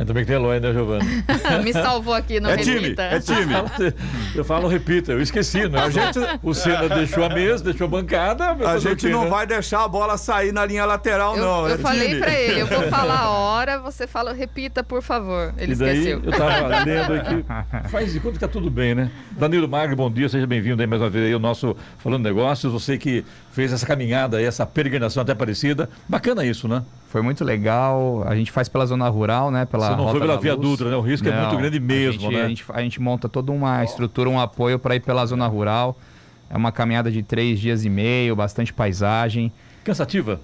Ainda bem que tem Eloy, né, Giovana? Me salvou aqui, não é repita. Time, é time. Eu falo, repita, eu esqueci, né? A gente... O Senna deixou a mesa, deixou a bancada. A gente não né? vai deixar a bola sair na linha lateral, eu, não. Eu é falei time. pra ele, eu vou falar a hora, você fala, repita, por favor. Ele e daí, esqueceu. Eu tava lendo aqui. Faz de conta que tá tudo bem, né? Danilo Magri, bom dia, seja bem-vindo aí mais uma vez aí, o nosso Falando Negócios. Você que fez essa caminhada aí, essa peregrinação até Aparecida. Bacana isso, né? Foi muito legal. A gente faz pela zona rural, né? Pela Você não foi pela Via Luz. Dutra, né? O risco não, é muito grande mesmo, a gente, né? A gente, a gente monta toda uma estrutura, um apoio para ir pela zona rural. É uma caminhada de três dias e meio, bastante paisagem. Cansativa?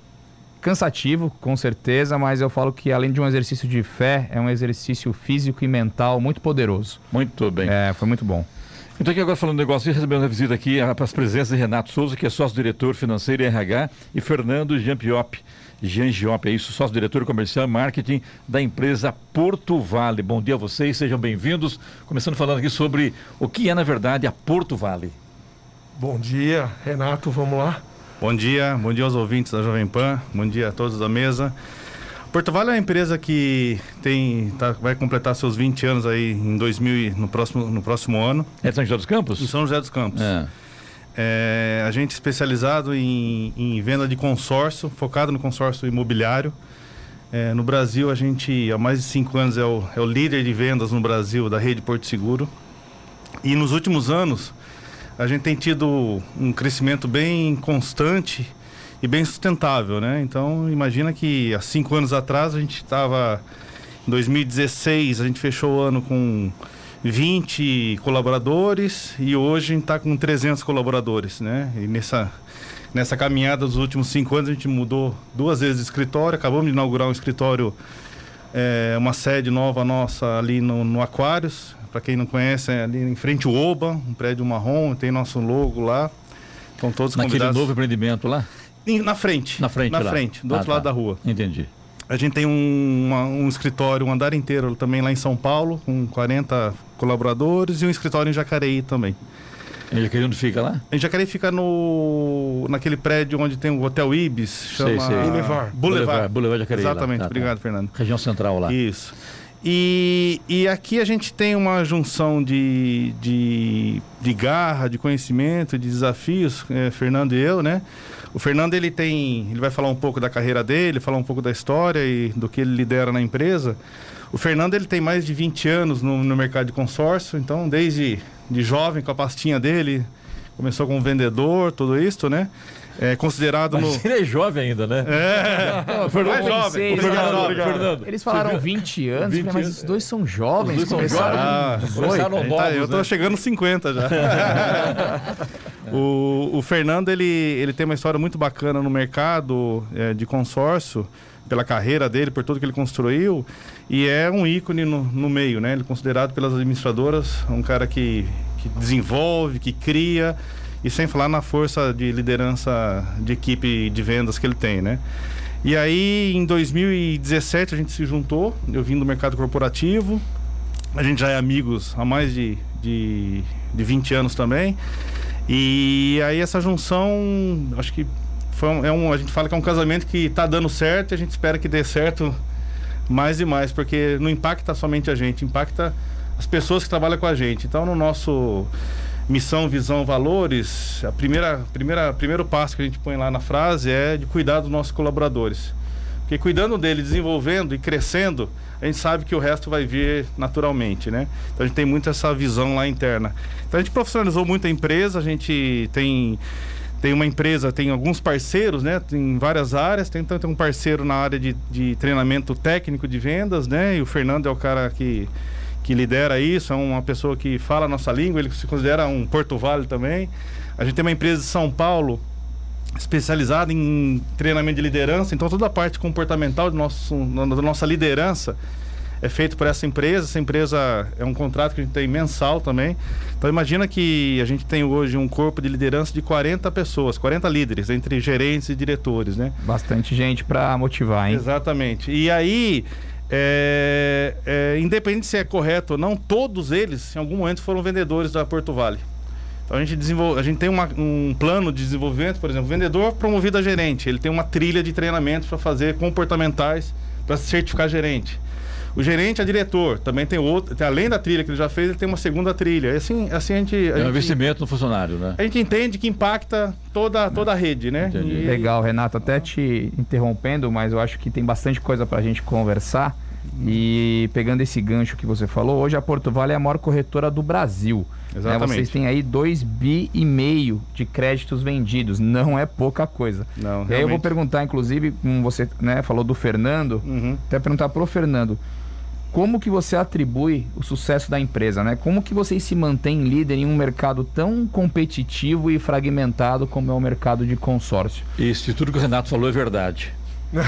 Cansativo, com certeza, mas eu falo que além de um exercício de fé, é um exercício físico e mental muito poderoso. Muito bem. É, foi muito bom. Então aqui agora falando de negócio, recebemos uma visita aqui para as presenças de Renato Souza, que é sócio-diretor financeiro e RH, e Fernando Giampiop, Jean Giop, é isso, sócio-diretor comercial e marketing da empresa Porto Vale. Bom dia a vocês, sejam bem-vindos. Começando falando aqui sobre o que é, na verdade, a Porto Vale. Bom dia, Renato, vamos lá. Bom dia, bom dia aos ouvintes da Jovem Pan, bom dia a todos da mesa. Porto Vale é uma empresa que tem, tá, vai completar seus 20 anos aí em 2000, no próximo, no próximo ano. É São José dos Campos? Em São José dos Campos. É. É, a gente especializado em, em, venda de consórcio, focado no consórcio imobiliário. É, no Brasil, a gente, há mais de cinco anos, é o, é o líder de vendas no Brasil da rede Porto Seguro. E nos últimos anos, a gente tem tido um crescimento bem constante e bem sustentável, né? Então, imagina que há cinco anos atrás a gente estava... Em 2016, a gente fechou o ano com 20 colaboradores e hoje está com 300 colaboradores, né? E nessa, nessa caminhada dos últimos cinco anos a gente mudou duas vezes de escritório, acabamos de inaugurar um escritório, é, uma sede nova nossa ali no, no Aquários, para quem não conhece, é ali em frente ao Oba, um prédio marrom, tem nosso logo lá. Estão todos Naquele convidados. novo empreendimento lá? Na frente. Na frente Na lá. frente, do Ah, outro tá. lado da rua. Entendi. A gente tem um, uma- um escritório, um andar inteiro também lá em São Paulo, com 40 colaboradores, e um escritório em Jacareí também. Em Jacareí onde fica lá? Em Jacareí fica no naquele prédio onde tem o Hotel Ibis, Sei, chama sei. Boulevard. Boulevard. Boulevard Jacareí. Exatamente, Tá, tá. obrigado, Fernando. Região central lá. Isso. E, e aqui a gente tem uma junção de, de, de garra, de conhecimento, de desafios, é, Fernando e eu, né? O Fernando ele tem, ele vai falar um pouco da carreira dele, falar um pouco da história e do que ele lidera na empresa. O Fernando ele tem mais de 20 anos no, no mercado de consórcio, então desde de jovem com a pastinha dele, começou como vendedor, tudo isso, né? É considerado no Mas ele é jovem ainda, né? é, Fernando, mais jovem. Eles Fernando, falaram-. Fernando. Eles falaram Você 20 anos, 20 eu falei, mas anos. os dois são jovens, Os dois são começaram Ah, com 18. começaram Tá, novos, eu tô né? chegando nos 50 já. o, o Fernando, ele, ele tem uma história muito bacana no mercado é, de consórcio, pela carreira dele, por tudo que ele construiu, e é um ícone no, no meio, né? Ele é considerado pelas administradoras um cara que, que desenvolve, que cria, e sem falar na força de liderança de equipe de vendas que ele tem, né? E aí, em 2017, a gente se juntou, eu vim do mercado corporativo, a gente já é amigos há mais de, de, de 20 anos também. E aí essa junção, acho que foi um, é um, a gente fala que é um casamento que está dando certo e a gente espera que dê certo mais e mais, porque não impacta somente a gente, impacta as pessoas que trabalham com a gente. Então, no nosso missão, visão, valores, a primeira, primeira, primeiro passo que a gente põe lá na frase é de cuidar dos nossos colaboradores. Porque cuidando dele, desenvolvendo e crescendo, a gente sabe que o resto vai vir naturalmente, né? Então a gente tem muito essa visão lá interna. Então a gente profissionalizou muito a empresa, a gente tem tem uma empresa, tem alguns parceiros, né? Tem várias áreas. Tem, então, um parceiro na área de, de treinamento técnico de vendas, né? E o Fernando é o cara que, que lidera isso, é uma pessoa que fala a nossa língua, ele se considera um Porto Vale também. A gente tem uma empresa de São Paulo especializada em treinamento de liderança, então toda a parte comportamental do nosso, da nossa liderança é feito por essa empresa. Essa empresa é um contrato que a gente tem mensal também. Então imagina que a gente tem hoje um corpo de liderança de 40 pessoas, 40 líderes, entre gerentes e diretores, né? Bastante gente para motivar, hein? Exatamente. E aí É, é, independente se é correto ou não, todos eles, em algum momento, foram vendedores da Porto Vale. Então a gente, desenvolve, a gente tem uma, um plano de desenvolvimento, por exemplo, vendedor promovido a gerente. Ele tem uma trilha de treinamentos para fazer comportamentais para se certificar gerente. O gerente é diretor, também tem outro, tem, além da trilha que ele já fez, ele tem uma segunda trilha. E assim, assim a gente. A é um gente, investimento no funcionário, né? A gente entende que impacta toda, toda a rede, né? E... Legal, Renato. Até te interrompendo, mas eu acho que tem bastante coisa para a gente conversar. E pegando esse gancho que você falou, hoje a Porto Vale é a maior corretora do Brasil. Né? Exatamente. Né? Vocês têm aí 2 bi e meio de créditos vendidos. Não é pouca coisa. Não, e realmente. aí eu vou perguntar, inclusive, como você né, falou do Fernando, Uhum. até perguntar pro Fernando. Como que você atribui o sucesso da empresa, né? Como que vocês se mantêm líder em um mercado tão competitivo e fragmentado como é o mercado de consórcio? Isso, e tudo que o Renato falou é verdade.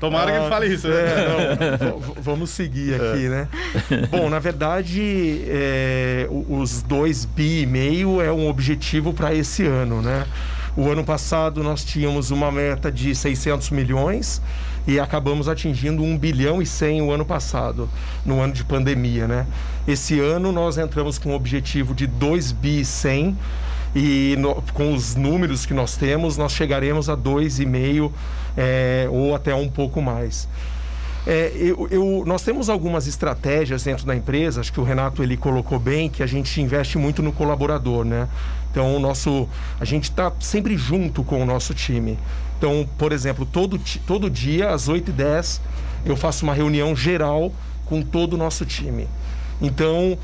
Tomara que ele fale isso. né? É, não, vamos seguir aqui, né? Bom, na verdade, é, o- os dois bi e meio é um objetivo para esse ano, né? O ano passado nós tínhamos uma meta de 600 milhões e acabamos atingindo 1 bilhão e 100 o ano passado, no ano de pandemia, né? Esse ano nós entramos com um objetivo de 2 bi e 100 e no- com os números que nós temos, nós chegaremos a 2,5 é, ou até um pouco mais. É, eu- eu- nós temos algumas estratégias dentro da empresa, acho que o Renato ele colocou bem, que a gente investe muito no colaborador, né? Então, o nosso, a gente está sempre junto com o nosso time. Então, por exemplo, todo, todo dia, às 8h10, eu faço uma reunião geral com todo o nosso time. Então,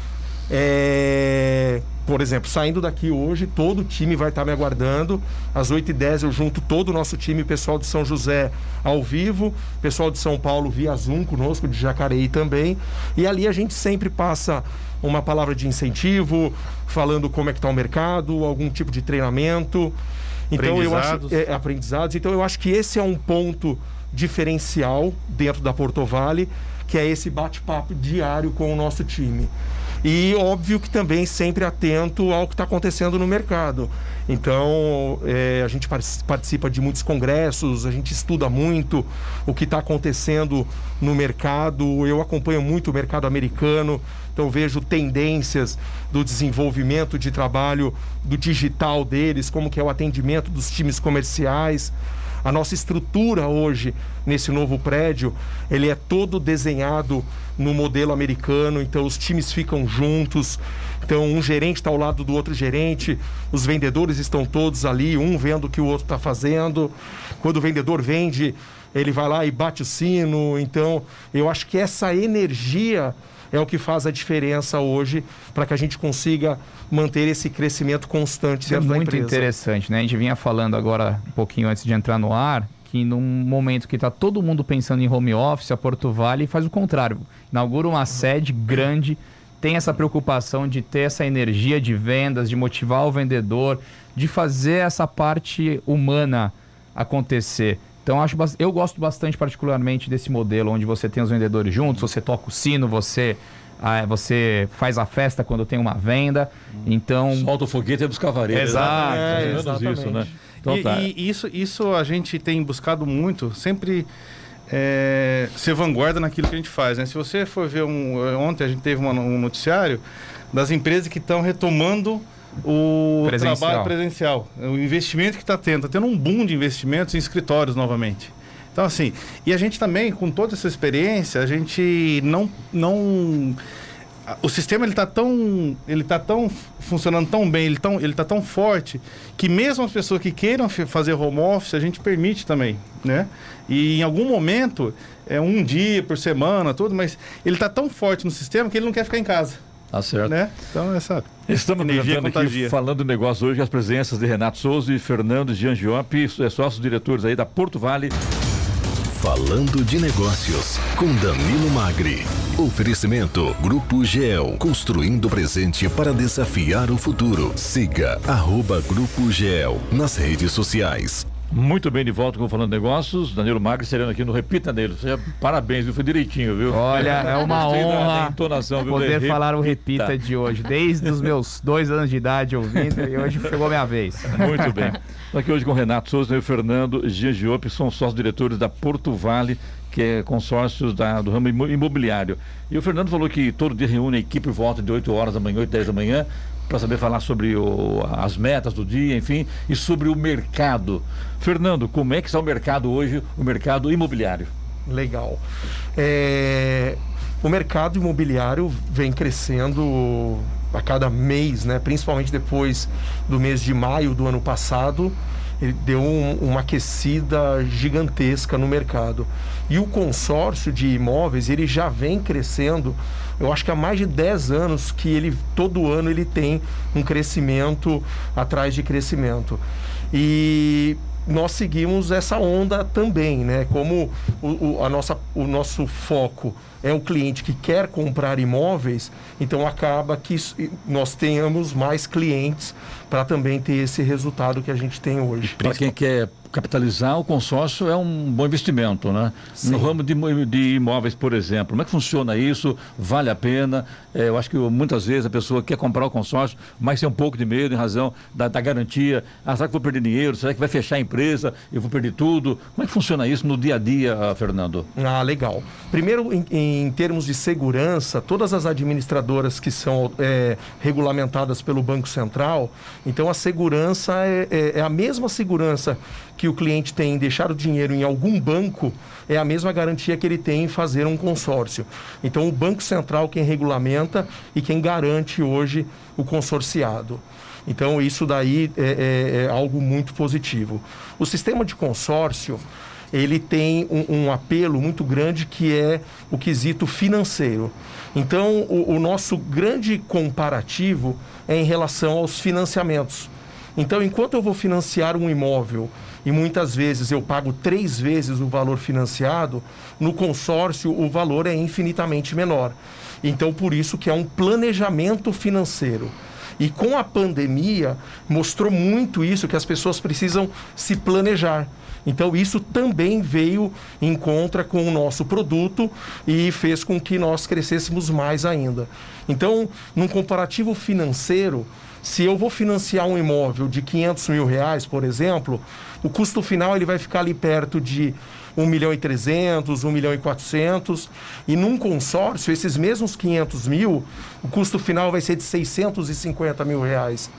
é, por exemplo, saindo daqui hoje, todo o time vai estar me aguardando. Às 8h10 eu junto todo o nosso time, pessoal de São José ao vivo, pessoal de São Paulo via Zoom conosco, de Jacareí também. E ali a gente sempre passa uma palavra de incentivo, falando como é que está o mercado, algum tipo de treinamento. Então eu acho Aprendizados. é, aprendizados. Então eu acho que esse é um ponto diferencial dentro da Porto Vale, que é esse bate-papo diário com o nosso time. E óbvio que também sempre atento ao que está acontecendo no mercado. Então, é, a gente par- participa de muitos congressos, a gente estuda muito o que está acontecendo no mercado. Eu acompanho muito o mercado americano, então vejo tendências do desenvolvimento de trabalho do digital deles, como que é o atendimento dos times comerciais. A nossa estrutura hoje nesse novo prédio, ele é todo desenhado no modelo americano, então os times ficam juntos. Então um gerente está ao lado do outro gerente, os vendedores estão todos ali, um vendo o que o outro está fazendo. Quando o vendedor vende, ele vai lá e bate o sino. Então eu acho que essa energia é o que faz a diferença hoje para que a gente consiga manter esse crescimento constante Isso é dentro da muito empresa. interessante, né? A gente vinha falando agora, um pouquinho antes de entrar no ar, que num momento que está todo mundo pensando em home office, a Porto Vale faz o contrário. Inaugura uma sede grande, tem essa preocupação de ter essa energia de vendas, de motivar o vendedor, de fazer essa parte humana acontecer. Então acho, eu gosto bastante particularmente desse modelo onde você tem os vendedores juntos, você toca o sino, você ah, você faz a festa quando tem uma venda. Então Solta o foguete e buscar a vareta. Exato, É, é, menos isso, exatamente. né? Então e, tá. e isso, isso a gente tem buscado muito, sempre é, ser vanguarda naquilo que a gente faz. Né? Se você for ver um, ontem a gente teve uma- um noticiário das empresas que estão retomando o Presencial. trabalho presencial, o investimento que está tendo, está tendo um boom de investimentos em escritórios novamente. Então assim, e a gente também com toda essa experiência, a gente não não o sistema ele está tão ele tá tão funcionando tão bem ele tão ele tá tão forte que mesmo as pessoas que queiram fazer home office a gente permite também né e em algum momento é um dia por semana tudo mas ele está tão forte no sistema que ele não quer ficar em casa Tá certo. né então essa Estamos Energia aqui, contagia. falando do negócio hoje, as presenças de Renato Souza e Fernando Giangiop, é, sócios diretores aí da Porto Vale. Falando de Negócios, com Danilo Magri. Oferecimento Grupo GEL, construindo o presente para desafiar o futuro. Siga arroba Grupo GEL nas redes sociais. Muito bem, de volta com o Falando Negócios. Danilo Magri sereno aqui no Repita Danilo. Seja, parabéns, viu? Foi direitinho, viu? Olha, é uma honra entonação, viu? poder falar o repita de hoje. Desde os meus dois anos de idade ouvindo e hoje chegou a minha vez. Muito bem. Estou aqui hoje com o Renato Souza e o Fernando Giangiop, são sócios diretores da Porto Vale, que é consórcios da, do ramo imobiliário. E o Fernando falou que todo dia reúne a equipe volta de 8 horas da manhã, 8, 10 da manhã, para saber falar sobre o, as metas do dia, enfim, e sobre o mercado. Fernando, como é que está o mercado hoje, o mercado imobiliário? Legal. É, o mercado imobiliário vem crescendo a cada mês, né? principalmente depois do mês de maio do ano passado ele deu um, uma aquecida gigantesca no mercado. E o consórcio de imóveis, ele já vem crescendo, eu acho que há mais de 10 anos que ele todo ano ele tem um crescimento atrás de crescimento. E nós seguimos essa onda também, né? Como o, o, a nossa, o nosso foco é o cliente que quer comprar imóveis, então acaba que nós tenhamos mais clientes para também ter esse resultado que a gente tem hoje. Para quem quer capitalizar, o consórcio é um bom investimento, né? Sim. No ramo de, de, imóveis, por exemplo, como é que funciona isso? Vale a pena? É, eu acho que muitas vezes a pessoa quer comprar o consórcio, mas tem um pouco de medo em razão da, da garantia. Ah, será que vou perder dinheiro? Será que vai fechar a empresa? Eu vou perder tudo? Como é que funciona isso no dia a dia, Fernando? Ah, legal. Primeiro, em, em termos de segurança, todas as administradoras que são é, regulamentadas pelo Banco Central, então a segurança é, é, é a mesma segurança que o cliente tem em deixar o dinheiro em algum banco é a mesma garantia que ele tem em fazer um consórcio. Então, o Banco Central quem regulamenta e quem garante hoje o consorciado. Então, isso daí é, é, é algo muito positivo. O sistema de consórcio ele tem um, um, apelo muito grande que é o quesito financeiro. Então, o, o nosso grande comparativo é em relação aos financiamentos. Então, enquanto eu vou financiar um imóvel e muitas vezes eu pago três vezes o valor financiado, no consórcio o valor é infinitamente menor. Então, por isso que é um planejamento financeiro. E com a pandemia, mostrou muito isso, que as pessoas precisam se planejar. Então, isso também veio em contra com o nosso produto e fez com que nós crescêssemos mais ainda. Então, num comparativo financeiro, se eu vou financiar um imóvel de 500 mil reais, por exemplo, o custo final ele vai ficar ali perto de 1 milhão e 300, 1 milhão e 400. E num consórcio, esses mesmos 500 mil, o custo final vai ser de 650 mil reais.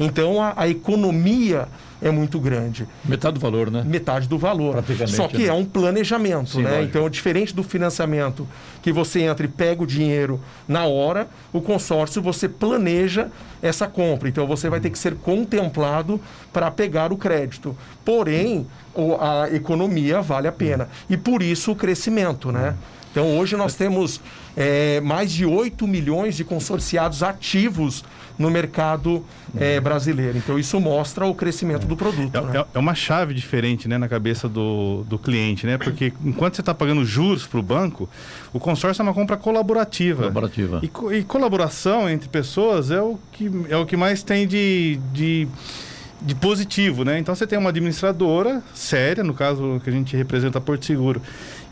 Então a, a economia é muito grande. Metade do valor, né? Metade do valor. Só que né? é um planejamento, Sim, né? Lógico. Então, diferente do financiamento, que você entra e pega o dinheiro na hora, o consórcio você planeja essa compra. Então, você vai ter que ser contemplado para pegar o crédito. Porém, a economia vale a pena. E por isso o crescimento, né? Então, hoje nós temos é, mais de 8 milhões de consorciados ativos no mercado é, brasileiro. Então, isso mostra o crescimento do produto. É, né? é uma chave diferente né, na cabeça do, do cliente, né? Porque enquanto você está pagando juros para o banco, o consórcio é uma compra colaborativa. Colaborativa. E, e, colaboração entre pessoas é o que, é o que mais tem de, de de positivo, né? Então você tem uma administradora séria, no caso que a gente representa a Porto Seguro,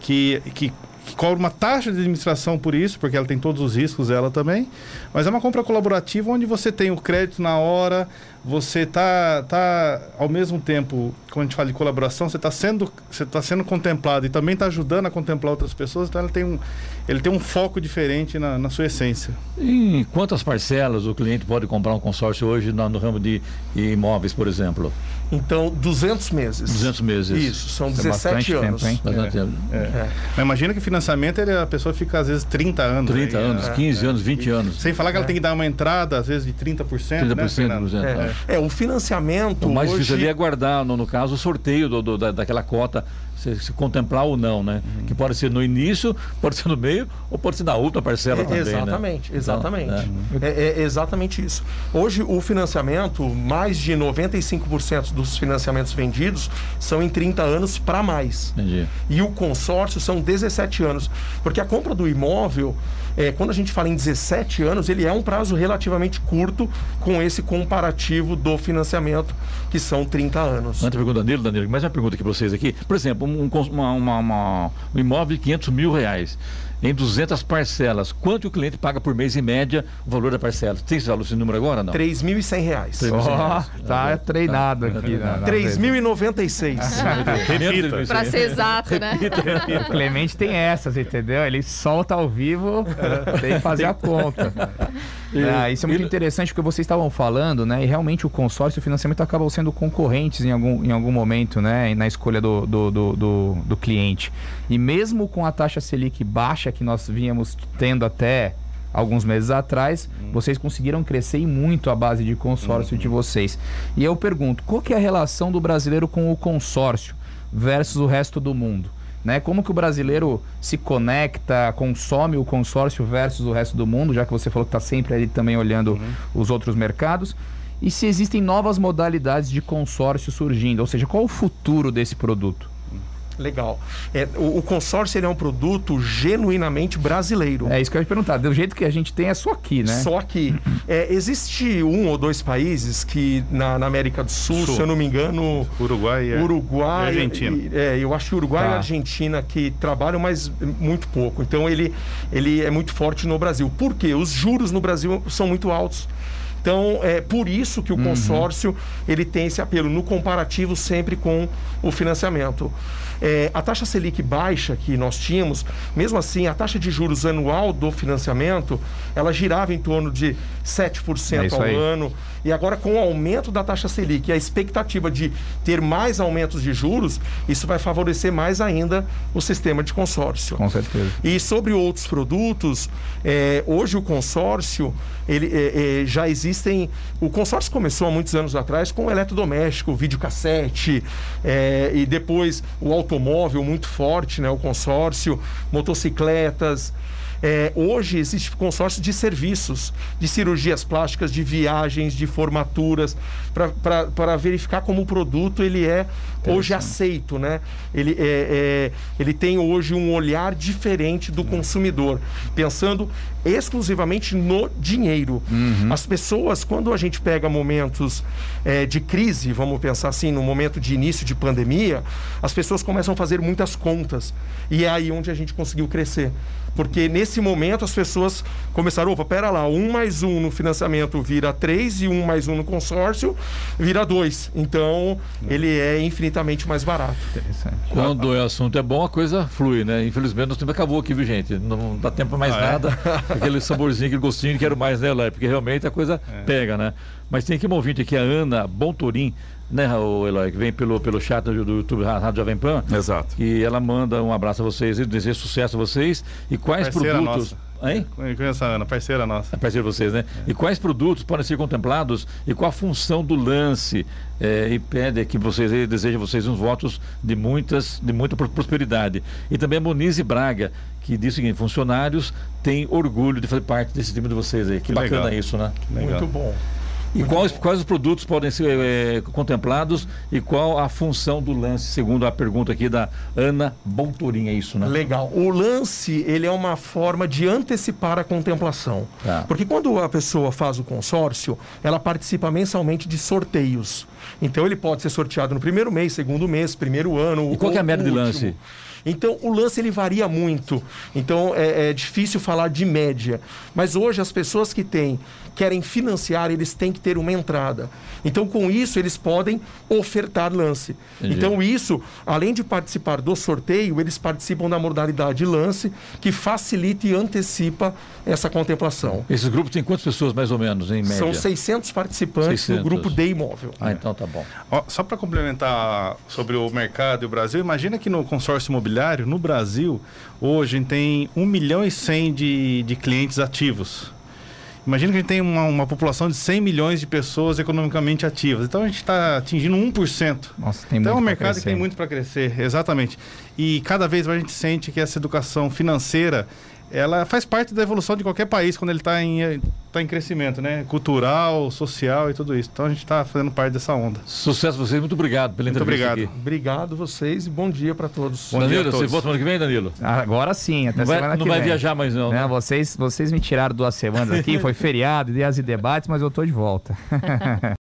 que, que que cobra uma taxa de administração por isso, porque ela tem todos os riscos, ela também. Mas é uma compra colaborativa onde você tem o crédito na hora, você está tá, ao mesmo tempo, quando a gente fala de colaboração, você está sendo, você tá sendo contemplado e também está ajudando a contemplar outras pessoas, então ele tem um, ele tem um foco diferente na, na sua essência. Em quantas parcelas o cliente pode comprar um consórcio hoje no, no ramo de imóveis, por exemplo? Então, 200 meses. 200 meses. Isso, são 17 é anos. Tempo, hein? Bastante é. tempo. É. É. Mas imagina que financiamento ele, a pessoa fica às vezes 30 anos. 30 aí, anos, 15 anos, 20 anos. Sem falar que ela tem que dar uma entrada, às vezes, de 30%. 30%, né, é. é, o financiamento. O mais hoje... difícil ali é guardar, no, no caso, o sorteio do, do, da, daquela cota se, se, contemplar ou não, né? Uhum. Que pode ser no início, pode ser no meio ou pode ser na outra parcela é, também. Exatamente, né? exatamente. Então, é. É, é. exatamente isso. Hoje o financiamento, mais de 95% dos financiamentos vendidos são em 30 anos para mais. Entendi. E o consórcio são 17 anos. Porque a compra do imóvel é, quando a gente fala em 17 anos, ele é um prazo relativamente curto com esse comparativo do financiamento, que são 30 anos. Antes da pergunta Danilo, Danilo, mais uma pergunta aqui para vocês aqui. Por exemplo, um, uma, uma, uma, um imóvel de 500 mil reais. Em 200 parcelas. Quanto o cliente paga por mês em média o valor da parcela? Tem esse valor, esse número agora ou não? R$ 3.100. Ó, tá treinado aqui. na- na- 3.096. Repita. Pra ser exato, né? O Clemente tem essas, entendeu? Ele solta ao vivo, tem que fazer a conta. Ah, isso é muito e- interessante porque vocês estavam falando, né? E realmente o consórcio e o financiamento acabam sendo concorrentes em algum, em algum momento, né? Na escolha do, do, do, do- do cliente. E mesmo com a taxa Selic baixa que nós vínhamos tendo até alguns meses atrás, vocês conseguiram crescer e muito a base de consórcio de vocês. E eu pergunto, qual que é a relação do brasileiro com o consórcio versus o resto do mundo? Né? Como que o brasileiro se conecta, consome o consórcio versus o resto do mundo, já que você falou que está sempre ali também olhando os outros mercados? E se existem novas modalidades de consórcio surgindo, ou seja, qual o futuro desse produto? Legal. É, o, o consórcio ele é um produto genuinamente brasileiro. É isso que eu ia te perguntar. Do jeito que a gente tem é só aqui, né? Só que é, existe um ou dois países que na, na América do Sul, Sul. se eu não me engano, Uruguai e Uruguai, e Argentina. e- é, eu acho que Uruguai Tá. e Argentina que trabalham, mas muito pouco. Então ele, ele é muito forte no Brasil. Por quê? Os juros no Brasil são muito altos. Então é por isso que o consórcio ele tem esse apelo no comparativo sempre com o financiamento. É, a taxa Selic baixa que nós tínhamos, mesmo assim, a taxa de juros anual do financiamento, ela girava em torno de 7% É ao aí. ano. E agora, com o aumento da taxa Selic e a expectativa de ter mais aumentos de juros, isso vai favorecer mais ainda o sistema de consórcio. Com certeza. E sobre outros produtos, é, hoje o consórcio, ele é, é, já existem. O consórcio começou há muitos anos atrás com o eletrodoméstico, o videocassete, é, e depois o automóvel muito forte, né, o consórcio, motocicletas. É, hoje existe consórcio de serviços, de cirurgias plásticas, de viagens, de formaturas, para verificar como o produto ele é hoje aceito, né? Ele, é, é, ele tem hoje um olhar diferente do consumidor, pensando exclusivamente no dinheiro. As pessoas, quando a gente pega momentos é, de crise, vamos pensar assim, no momento de início de pandemia, as pessoas começam a fazer muitas contas. E é aí onde a gente conseguiu crescer. Porque nesse momento as pessoas começaram, opa, pera lá, um mais um no financiamento vira três e um mais um no consórcio vira dois. Então ele é infinitamente mais barato. Interessante. Quando o assunto é bom, a coisa flui, né? Infelizmente, nosso tempo acabou aqui, viu, gente? Não dá tempo mais Ah, é? Aquele saborzinho, aquele gostinho, quero mais, né, Eloy? Porque realmente a coisa pega, né? Mas tem aqui uma ouvinte aqui, a Ana Bontorim, né, o Eloy, que vem pelo, pelo chat do, do YouTube Rádio Jovem Pan. Exato. E ela manda um abraço a vocês e deseja sucesso a vocês. E quais Parceira produtos. Hein? Eu conheço a Ana, parceira nossa. É parceiro de vocês, né? E quais produtos podem ser contemplados e qual a função do lance? É, e pede que vocês, ele deseja a vocês uns votos de muitas, de muita pro- prosperidade. E também a Monize Braga, que diz o seguinte: funcionários têm orgulho de fazer parte desse time de vocês aí. Que, Que bacana legal. isso, né? Muito bom. E quais, quais os produtos podem ser é, contemplados e qual a função do lance, segundo a pergunta aqui da Ana Bontorim, é isso, né? Legal. O lance, ele é uma forma de antecipar a contemplação. Tá. Porque quando a pessoa faz o consórcio, ela participa mensalmente de sorteios. Então ele pode ser sorteado no primeiro mês, segundo mês, primeiro ano. E qual que é a média de lance? Então, o lance ele varia muito. Então, é, é difícil falar de média. Mas hoje, as pessoas que têm, querem financiar, eles têm que ter uma entrada. Então, com isso, eles podem ofertar lance. Entendi. Então, isso, além de participar do sorteio, eles participam da modalidade lance, que facilita e antecipa essa contemplação. Esses grupos têm quantas pessoas, mais ou menos, em média? São 600 participantes 600. no grupo de imóvel. Ah, então tá bom. Ó, só para complementar sobre o mercado e o Brasil, imagina que no consórcio imobiliário, no Brasil, hoje tem 1 milhão e 100 de, de clientes ativos. Imagina que a gente tem uma, uma população de 100 milhões de pessoas economicamente ativas. Então a gente está atingindo 1%. Nossa, tem então é muito um pra mercado que tem muito para crescer, exatamente. E cada vez mais a gente sente que essa educação financeira ela faz parte da evolução de qualquer país quando ele está em, tá em crescimento, né? Cultural, social e tudo isso. Então a gente está fazendo parte dessa onda. Sucesso a vocês, muito obrigado pela Muito entrevista obrigado. aqui. Obrigado vocês e bom dia para todos. Bom dia a Danilo, você todos. volta semana que vem, Danilo? Agora sim, até Não semana vai, que não vai vem. viajar mais não, Né, né? vocês, vocês me tiraram duas semanas aqui, foi feriado, ideias e debates, mas eu tô de volta.